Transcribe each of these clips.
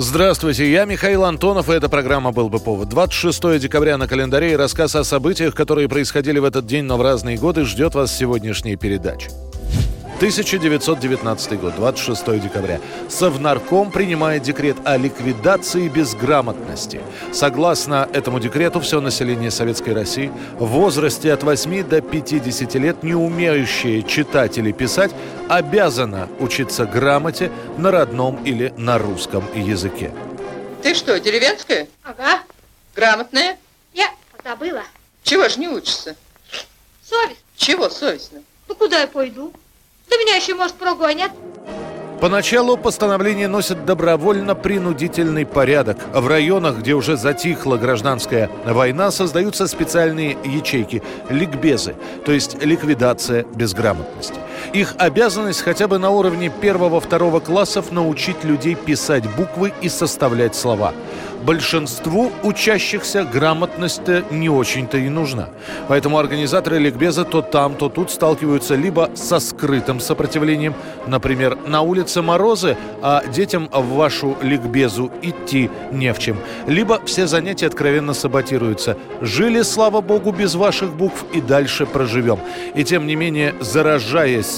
Здравствуйте, я Михаил Антонов, и эта программа «Был бы повод». 26 декабря на календаре и рассказ о событиях, которые происходили в этот день, но в разные годы, ждет вас сегодняшней передачи. 1919 год, 26 декабря. Совнарком принимает декрет о ликвидации безграмотности. Согласно этому декрету, все население Советской России в возрасте от 8 до 50 лет, не умеющее читать или писать, обязано учиться грамоте на родном или на русском языке. Ты что, деревенская? Ага, Грамотная? я забыла. Чего ж не учишься? Совесть. Чего совестно? Ну куда я пойду? Да меня еще, может, прогонят. Поначалу постановление носит добровольно-принудительный порядок. В районах, где уже затихла гражданская война, создаются специальные ячейки – ликбезы, то есть ликвидация безграмотности. Их обязанность хотя бы на уровне первого-второго классов научить людей писать буквы и составлять слова. Большинству учащихся грамотность-то не очень-то и нужна. Поэтому организаторы ликбеза то там, то тут сталкиваются либо со скрытым сопротивлением, например, на улице морозы, а детям в вашу ликбезу идти не в чем, либо все занятия откровенно саботируются. Жили, слава богу, без ваших букв и дальше проживем. И тем не менее, заражаясь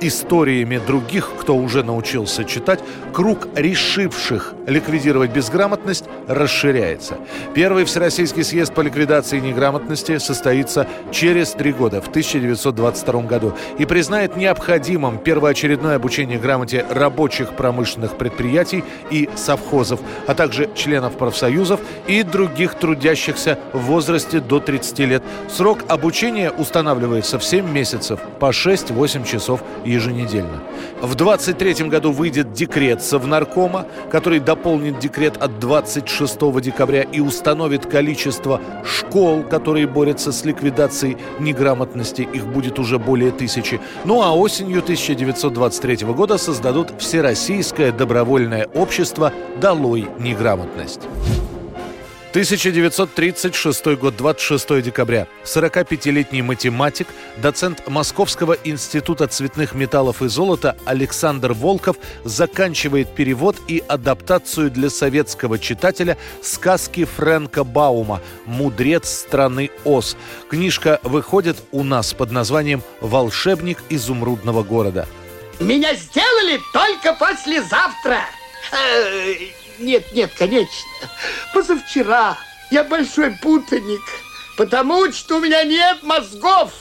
историями других, кто уже научился читать, круг решивших ликвидировать безграмотность расширяется. Первый Всероссийский съезд по ликвидации неграмотности состоится через три года, в 1922 году, и признает необходимым первоочередное обучение грамоте рабочих промышленных предприятий и совхозов, а также членов профсоюзов и других трудящихся в возрасте до 30 лет. Срок обучения устанавливается в 7 месяцев по 6-8 часов еженедельно. В 23 году выйдет декрет Совнаркома, который дополнит декрет от 26 декабря и установит количество школ, которые борются с ликвидацией неграмотности. Их будет уже более тысячи. Ну а осенью 1923 года создадут Всероссийское добровольное общество «Долой неграмотность». 1936 год, 26 декабря. 45-летний математик, доцент Московского института цветных металлов и золота Александр Волков заканчивает перевод и адаптацию для советского читателя сказки Фрэнка Баума «Мудрец страны Оз». Книжка выходит у нас под названием «Волшебник изумрудного города». Меня сделали только послезавтра. Нет, нет, конечно. Позавчера. Я большой путаник, потому что у меня нет мозгов.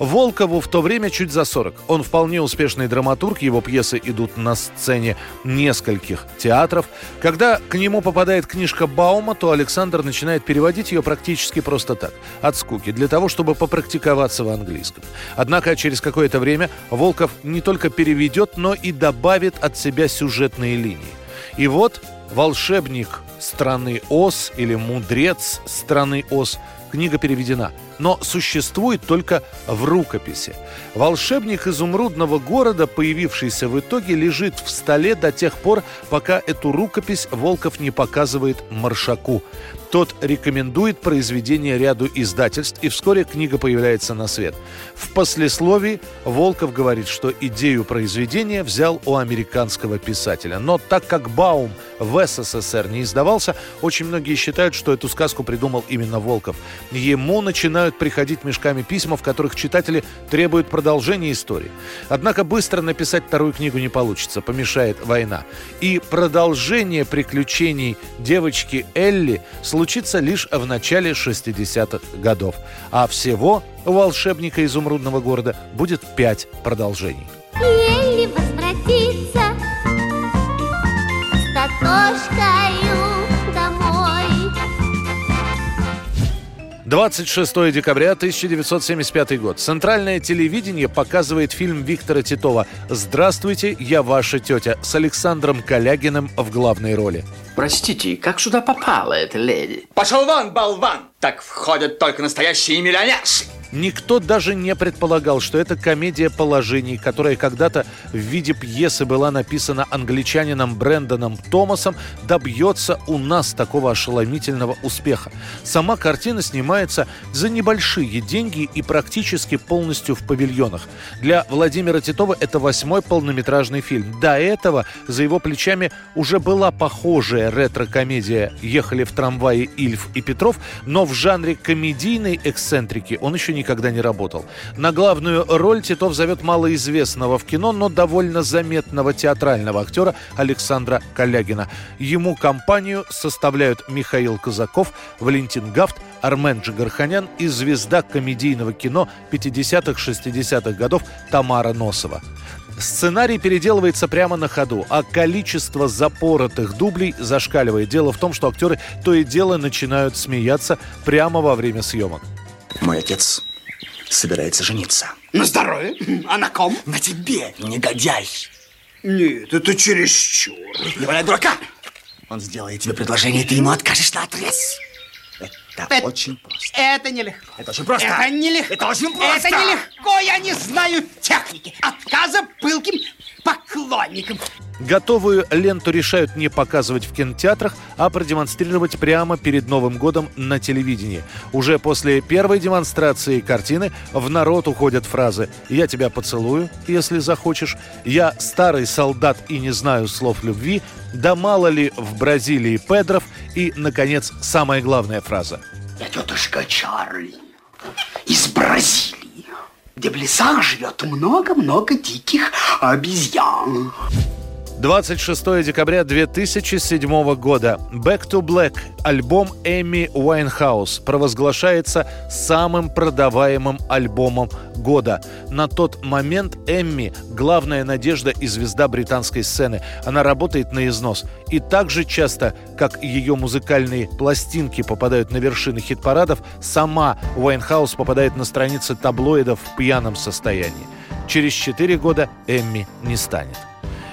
Волкову в то время чуть за 40. Он вполне успешный драматург, его пьесы идут на сцене нескольких театров. Когда к нему попадает книжка Баума, то Александр начинает переводить ее практически просто так, от скуки, для того, чтобы попрактиковаться в английском. Однако через какое-то время Волков не только переведет, но и добавит от себя сюжетные линии. И вот «Волшебник страны Оз» или «Мудрец страны Оз» книга переведена, но существует только в рукописи. Волшебник изумрудного города, появившийся в итоге, лежит в столе до тех пор, пока эту рукопись Волков не показывает Маршаку. Тот рекомендует произведение ряду издательств, и вскоре книга появляется на свет. В послесловии Волков говорит, что идею произведения взял у американского писателя. Но так как Баум в СССР не издавался, очень многие считают, что эту сказку придумал именно Волков. Ему начинают приходить мешками письма, в которых читатели требуют продолжения истории. Однако быстро написать вторую книгу не получится, помешает война. И продолжение приключений девочки Элли случится лишь в начале 60-х годов. А всего у волшебника изумрудного города будет пять продолжений. 26 декабря 1975 год. Центральное телевидение показывает фильм Виктора Титова «Здравствуйте, я ваша тетя» с Александром Калягиным в главной роли. Простите, как сюда попала эта леди? Пошел вон, болван! Так входят только настоящие миллионерши. Никто даже не предполагал, что это комедия положений, которая когда-то в виде пьесы была написана англичанином Брэндоном Томасом, добьется у нас такого ошеломительного успеха. Сама картина снимается за небольшие деньги и практически полностью в павильонах. Для Владимира Титова это восьмой полнометражный фильм. До этого за его плечами уже была похожая ретро-комедия «Ехали в трамвае Ильф и Петров», но в жанре комедийной эксцентрики он еще никогда не работал. На главную роль Титов зовет малоизвестного в кино, но довольно заметного театрального актера Александра Калягина. Ему компанию составляют Михаил Казаков, Валентин Гафт, Армен Джигарханян и звезда комедийного кино 50-х-60-х годов Тамара Носова. Сценарий переделывается прямо на ходу, а количество запоротых дублей зашкаливает. Дело в том, что актеры то и дело начинают смеяться прямо во время съемок. Мой отец собирается жениться. На здоровье. А на ком? На тебе, негодяй. Нет, это чересчур. Не валяй дурака. Он сделает тебе предложение, и ты ему откажешь на отрез. Это, Это- очень просто. Это нелегко. Это очень просто. Это нелегко. Это очень просто. Это нелегко. Я не знаю техники. Отказа пылким поклонникам. Готовую ленту решают не показывать в кинотеатрах, а продемонстрировать прямо перед Новым годом на телевидении. Уже после первой демонстрации картины в народ уходят фразы «Я тебя поцелую, если захочешь», «Я старый солдат и не знаю слов любви», «Да мало ли в Бразилии педров» и, наконец, самая главная фраза Я тетушка Чарли из Бразилии, где в лесах живет много-много диких обезьян. 26 декабря 2007 года «Back to Black» альбом Эми Уайнхаус провозглашается самым продаваемым альбомом года. На тот момент Эмми – главная надежда и звезда британской сцены. Она работает на износ. И так же часто, как ее музыкальные пластинки попадают на вершины хит-парадов, сама Уайнхаус попадает на страницы таблоидов в пьяном состоянии. Через 4 года Эмми не станет.